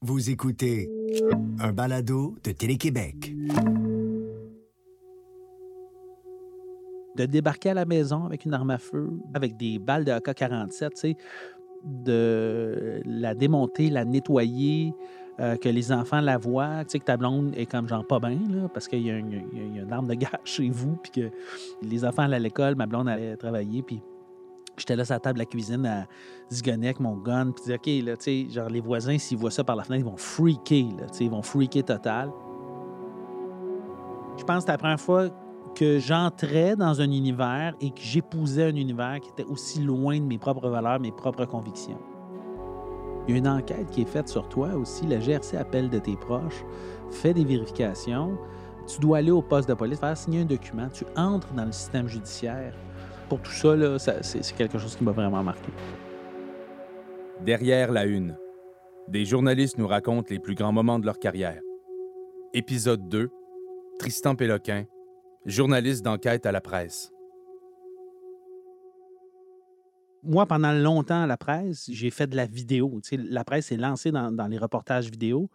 Vous écoutez un balado de Télé-Québec. De débarquer à la maison avec une arme à feu, avec des balles de AK-47, tu sais, de la démonter, la nettoyer, euh, que les enfants la voient, tu que ta blonde est comme genre pas bien, parce qu'il y a une arme de guerre chez vous, puis que les enfants allaient à l'école, ma blonde allait travailler, puis j'étais là sur la table de la cuisine à zigonner avec mon gun, puis OK, là, tu sais, genre les voisins, s'ils voient ça par la fenêtre, ils vont freaker, là, tu sais, ils vont freaker total. Je pense que c'était la première fois que j'entrais dans un univers et que j'épousais un univers qui était aussi loin de mes propres valeurs, mes propres convictions. Il y a une enquête qui est faite sur toi aussi. La GRC appelle de tes proches, fait des vérifications. Tu dois aller au poste de police, faire signer un document. Tu entres dans le système judiciaire. Pour tout ça, là, ça- c'est c'est quelque chose qui m'a vraiment marqué. Derrière la une. Des journalistes nous racontent les plus grands moments de leur carrière. Épisode 2. Tristan Péloquin, journaliste d'enquête à la presse. Moi, pendant longtemps à la presse, j'ai fait de la vidéo. Tu sais, la presse est lancée dans, dans les reportages vidéo.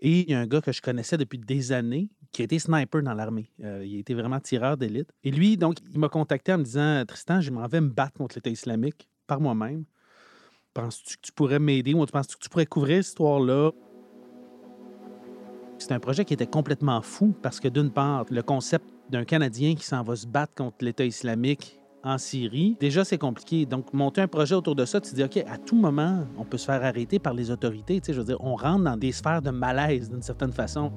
Et il y a un gars que je connaissais depuis des années qui a été sniper dans l'armée. Euh, il été vraiment tireur d'élite. Et lui, donc, il m'a contacté en me disant Tristan, je m'en vais me battre contre l'État islamique par moi-même. Penses-tu que tu pourrais m'aider ou tu penses que tu pourrais couvrir cette histoire-là? C'est un projet qui était complètement fou parce que, d'une part, le concept d'un Canadien qui s'en va se battre contre l'État islamique en Syrie, déjà, c'est compliqué. Donc, monter un projet autour de ça, tu te dis, OK, à tout moment, on peut se faire arrêter par les autorités. Tu sais, je veux dire, on rentre dans des sphères de malaise d'une certaine façon.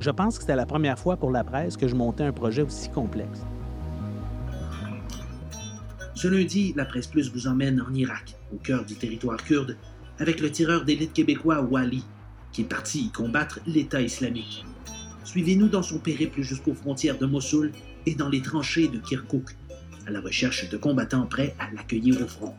Je pense que c'était la première fois pour la presse que je montais un projet aussi complexe. Ce lundi, la Presse Plus vous emmène en Irak, au cœur du territoire kurde, avec le tireur d'élite québécois Wali, qui est parti y combattre l'État islamique. Suivez-nous dans son périple jusqu'aux frontières de Mossoul et dans les tranchées de Kirkouk, à la recherche de combattants prêts à l'accueillir au front.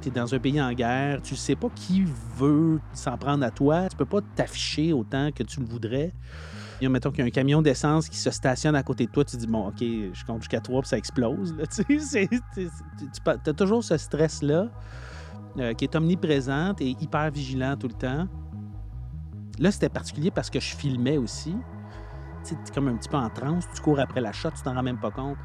Tu es dans un pays en guerre, tu sais pas qui veut s'en prendre à toi, tu peux pas t'afficher autant que tu le voudrais. A, mettons qu'il y a un camion d'essence qui se stationne à côté de toi, tu dis, bon, OK, je compte jusqu'à trois puis ça explose. Tu as toujours ce stress-là euh, qui est omniprésent et hyper vigilant tout le temps. Là, c'était particulier parce que je filmais aussi. Tu es comme un petit peu en transe, tu cours après la shot, tu t'en rends même pas compte.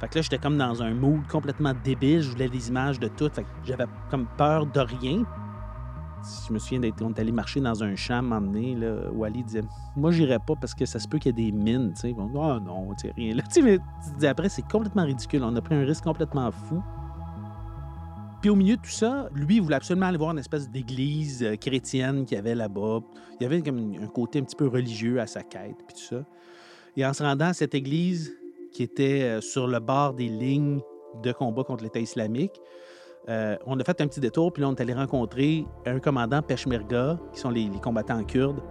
Fait que là, j'étais comme dans un mood complètement débile. Je voulais des images de tout. Fait que j'avais comme peur de rien. Je me souviens d'être on est allé marcher dans un champ à un moment donné, là, Wally disait Moi, j'irais pas parce que ça se peut qu'il y ait des mines. Tu ah non, tu sais, rien là. Tu sais, mais après, c'est complètement ridicule. On a pris un risque complètement fou. Au milieu de tout ça, lui, il voulait absolument aller voir une espèce d'église euh, chrétienne qu'il y avait là-bas. Il y avait comme un côté un petit peu religieux à sa quête, tout ça. Et en se rendant à cette église qui était euh, sur le bord des lignes de combat contre l'État islamique, euh, on a fait un petit détour, puis on est allé rencontrer un commandant Peshmerga, qui sont les combattants kurdes.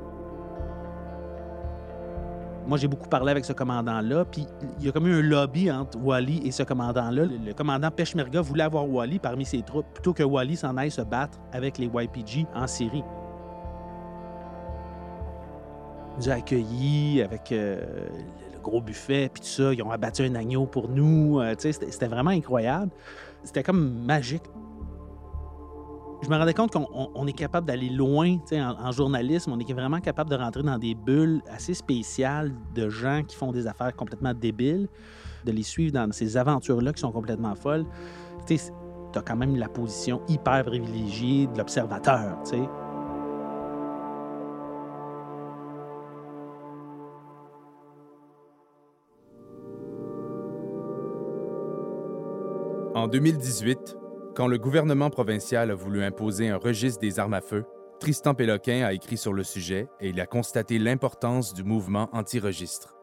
Moi, j'ai beaucoup parlé avec ce commandant-là, puis il y a comme eu un lobby entre Wally et ce commandant-là. Le, commandant Peshmerga voulait avoir Wally parmi ses troupes, plutôt que Wally s'en aille se battre avec les YPG en Syrie. Ils nous ont accueillis avec euh, le, gros buffet, puis tout ça. Ils ont abattu un agneau pour nous. euh, c'était vraiment incroyable. C'était comme magique. Je me rendais compte qu'on on- on est capable d'aller loin en, en journalisme. On est vraiment capable de rentrer dans des bulles assez spéciales de gens qui font des affaires complètement débiles, de les suivre dans ces aventures-là qui sont complètement folles. Tu as quand même la position hyper privilégiée de l'observateur. En 2018, quand le gouvernement provincial a voulu imposer un registre des armes à feu, Tristan Péloquin a écrit sur le sujet et il a constaté l'importance du mouvement anti-registre.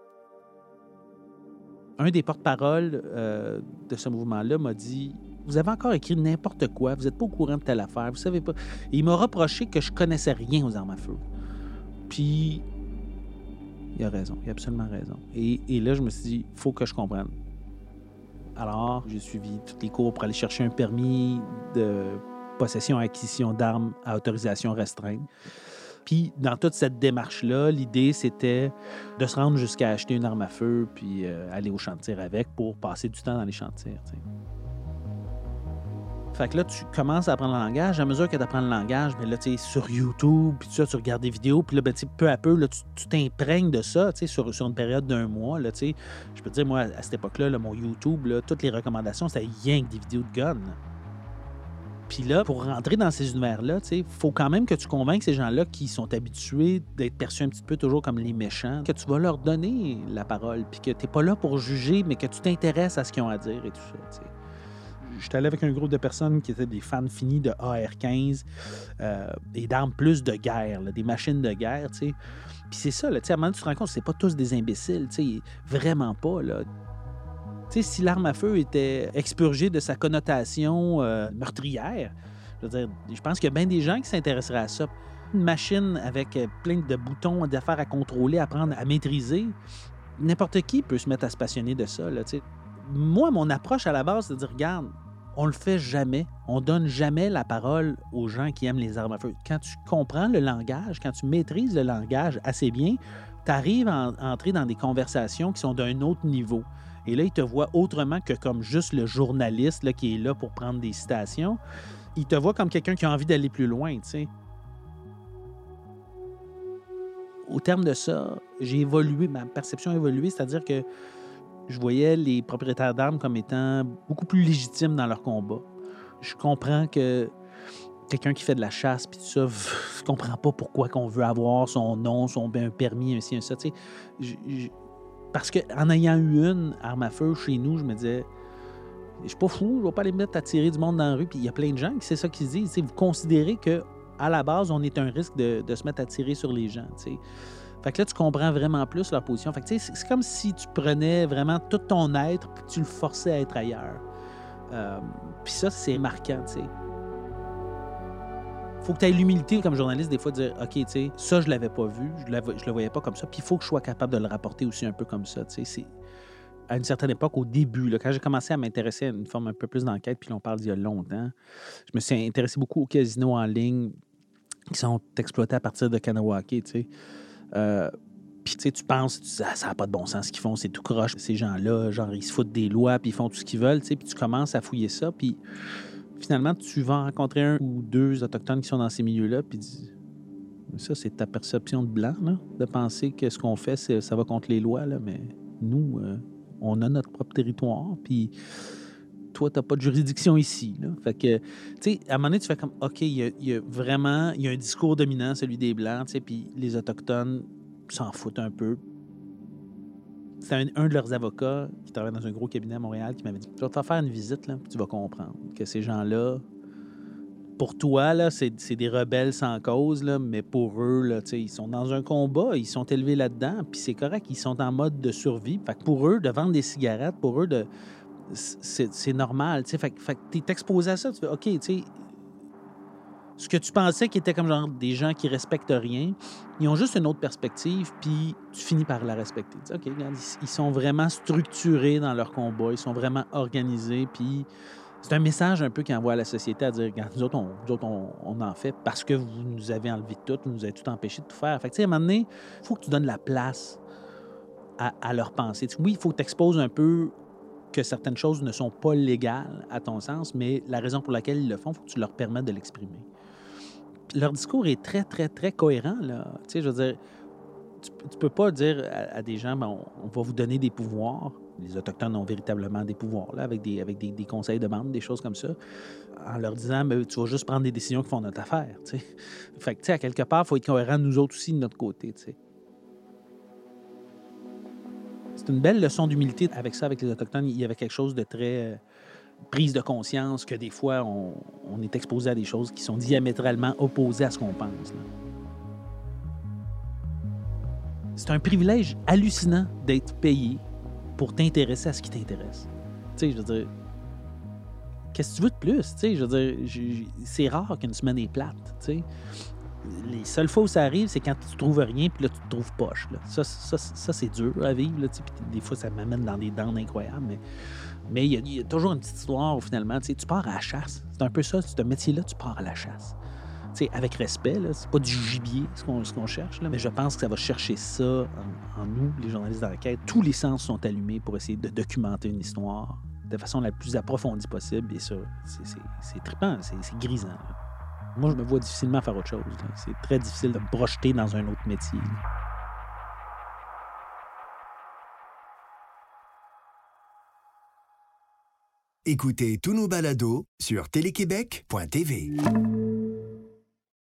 un des porte-paroles euh, de ce mouvement-là m'a dit Vous avez encore écrit n'importe quoi, vous n'êtes pas au courant de telle affaire, vous savez pas. Il m'a reproché que je connaissais rien aux armes à feu. Puis, il a raison, il a absolument raison. Et, et là, je me suis dit faut que je comprenne. Alors, j'ai suivi tous les cours pour aller chercher un permis de possession et acquisition d'armes à autorisation restreinte. Puis, dans toute cette démarche-là, l'idée, c'était de se rendre jusqu'à acheter une arme à feu puis euh, aller au tir avec pour passer du temps dans les sais. Fait que là, tu commences à apprendre le langage. À mesure que tu apprends le langage, mais là, tu sur YouTube, puis tu regardes des vidéos, puis là, ben, peu à peu, là, tu t'imprègnes de ça, sur, sur une période d'un mois, là. Je peux te dire, moi, à cette époque-là, là, mon YouTube, toutes les recommandations, c'était rien que des vidéos de gun. Puis là, pour rentrer dans ces univers-là, il faut quand même que tu convainques ces gens-là qui sont habitués d'être perçus un petit peu toujours comme les méchants, que tu vas leur donner la parole, puis que tu pas là pour juger, mais que tu t'intéresses à ce qu'ils ont à dire et tout ça. tu sais. J'étais allé avec un groupe de personnes qui étaient des fans finis de AR-15 euh, et d'armes plus de guerre, des machines de guerre, tu sais. Puis c'est ça, tu sais, à un moment donné, tu te rends compte que c'est pas tous des imbéciles, tu sais, vraiment pas, là. Tu sais, si l'arme à feu était expurgée de sa connotation euh, meurtrière, je veux dire, je pense qu'il y a bien des gens qui s'intéresseraient à ça. Une machine avec euh, plein de boutons, d'affaires à contrôler, à apprendre à maîtriser, n'importe qui peut se mettre à se passionner de ça, là, tu sais. Moi, mon approche à la base, c'est de dire, regarde, on le fait jamais. On donne jamais la parole aux gens qui aiment les armes à feu. Quand tu comprends le langage, quand tu maîtrises le langage assez bien, tu arrives à, en- à entrer dans des conversations qui sont d'un autre niveau. Et là, ils te voient autrement que comme juste le journaliste là, qui est là pour prendre des citations. Ils te voient comme quelqu'un qui a envie d'aller plus loin, tu sais. Au terme de ça, j'ai évolué, ma perception a évolué, c'est-à-dire que je voyais les propriétaires d'armes comme étant beaucoup plus légitimes dans leur combat. Je comprends que quelqu'un qui fait de la chasse puis tout ça, je comprends pas pourquoi qu'on veut avoir son nom, son permis, ainsi un ça. Parce qu'en ayant eu une arme à feu chez nous, je me disais, je suis pas fou, je vais pas aller me mettre à tirer du monde dans la rue. Puis il y a plein de gens qui c'est ça qu'ils se disent. Vous considérez que à la base, on est un risque de, se mettre à tirer sur les gens. Fait que là, tu comprends vraiment plus leur position. Fait que, c'est- comme si tu prenais vraiment tout ton être puis tu le forçais à être ailleurs. Euh, puis ça, c'est marquant, tu sais. Faut que tu aies l'humilité comme journaliste, des fois, de dire OK, tu sais, ça, je l'avais pas vu, je, je le voyais pas comme ça. Puis il faut que je sois capable de le rapporter aussi un peu comme ça, tu sais. À une certaine époque, au début, là, quand j'ai commencé à m'intéresser à une forme un peu plus d'enquête, puis on parle d'il y a longtemps, je me suis intéressé beaucoup aux casinos en ligne qui sont exploités à partir de Kanawake, tu sais. Euh, puis tu sais, tu penses, tu dis, Ah, ça n'a pas de bon sens ce qu'ils font, c'est tout croche, ces gens-là, genre, ils se foutent des lois, puis ils font tout ce qu'ils veulent, tu sais, puis tu commences à fouiller ça, puis finalement, tu vas rencontrer un ou deux Autochtones qui sont dans ces milieux-là, puis ça, c'est ta perception de blanc, là, de penser que ce qu'on fait, ça va contre les lois, là, mais nous, euh, on a notre propre territoire, puis toi, tu n'as pas de juridiction ici. Là. Fait que, tu sais, à un moment donné, tu fais comme, OK, il y a, vraiment, il y a un discours dominant, celui des Blancs, tu sais, puis les Autochtones s'en foutent un peu. C'est un, un de leurs avocats qui travaille dans un gros cabinet à Montréal qui m'avait dit, tu vas te faire une visite, là, puis tu vas comprendre que ces gens-là, pour toi, là, c'est des rebelles sans cause, là, mais pour eux, là, ils sont dans un combat, ils sont élevés là-dedans, puis c'est correct, ils sont en mode de survie. Fait que pour eux, de vendre des cigarettes, pour eux, de c'est normal. tu sais. Fait, que- fait que tu es exposé à ça. Tu fais, OK, tu ce que tu pensais qui était comme genre des gens qui respectent rien, ils ont juste une autre perspective, puis tu finis par la respecter. OK, ils, sont vraiment structurés dans leur combat, ils sont vraiment organisés, puis c'est un message un peu qu'ils envoient à la société à dire, regarde, nous autres, on, on, on en fait parce que vous nous avez enlevé tout, vous nous avez tout empêché de tout faire. Fait que, à un moment donné, il faut que tu donnes la place à, à leur pensée. Oui, il faut que tu exposes un peu que certaines choses ne sont pas légales à ton sens, mais la raison pour laquelle ils le font, il faut que tu leur permettes de l'exprimer. Leur discours est très, très, très cohérent. Là. Tu sais, je veux dire, tu, peux pas dire à, des gens, ben, on, va vous donner des pouvoirs. Les Autochtones ont véritablement des pouvoirs, là, avec, des, avec des conseils de membres, des choses comme ça, en leur disant, ben, tu vas juste prendre des décisions qui font notre affaire. tu sais. Fait que, tu sais, à quelque part, il faut être cohérent, nous autres aussi, de notre côté. tu sais. C'est une belle leçon d'humilité avec ça, avec les Autochtones. Il y avait quelque chose de très euh, prise de conscience que des fois, on, est exposé à des choses qui sont diamétralement opposées à ce qu'on pense. C'est un privilège hallucinant d'être payé pour t'intéresser à ce qui t'intéresse. Tu sais, je veux dire, qu'est-ce que tu veux de plus? Tu sais, je veux dire, c'est rare qu'une semaine est plate. Tu sais. Les seules fois où ça arrive, c'est quand tu trouves rien, puis là, tu te trouves poche. Là. Ça, ça, ça, c'est dur à vivre. Là, des fois, ça m'amène dans des dents incroyables. Mais mais il y, a- toujours une petite histoire où finalement, tu pars à la chasse. C'est un peu ça, ce métier-là, tu pars à la chasse. Avec respect, c'est pas du gibier ce qu'on cherche, mais je pense que ça va chercher ça en, nous, les journalistes d'enquête. Tous les sens sont allumés pour essayer de documenter une histoire de façon la plus approfondie possible. Et ça, c'est- c'est c'est trippant, c'est c'est grisant. Moi, je me vois difficilement faire autre chose. C'est très difficile de me projeter dans un autre métier. Écoutez tous nos balados sur téléquébec.tv.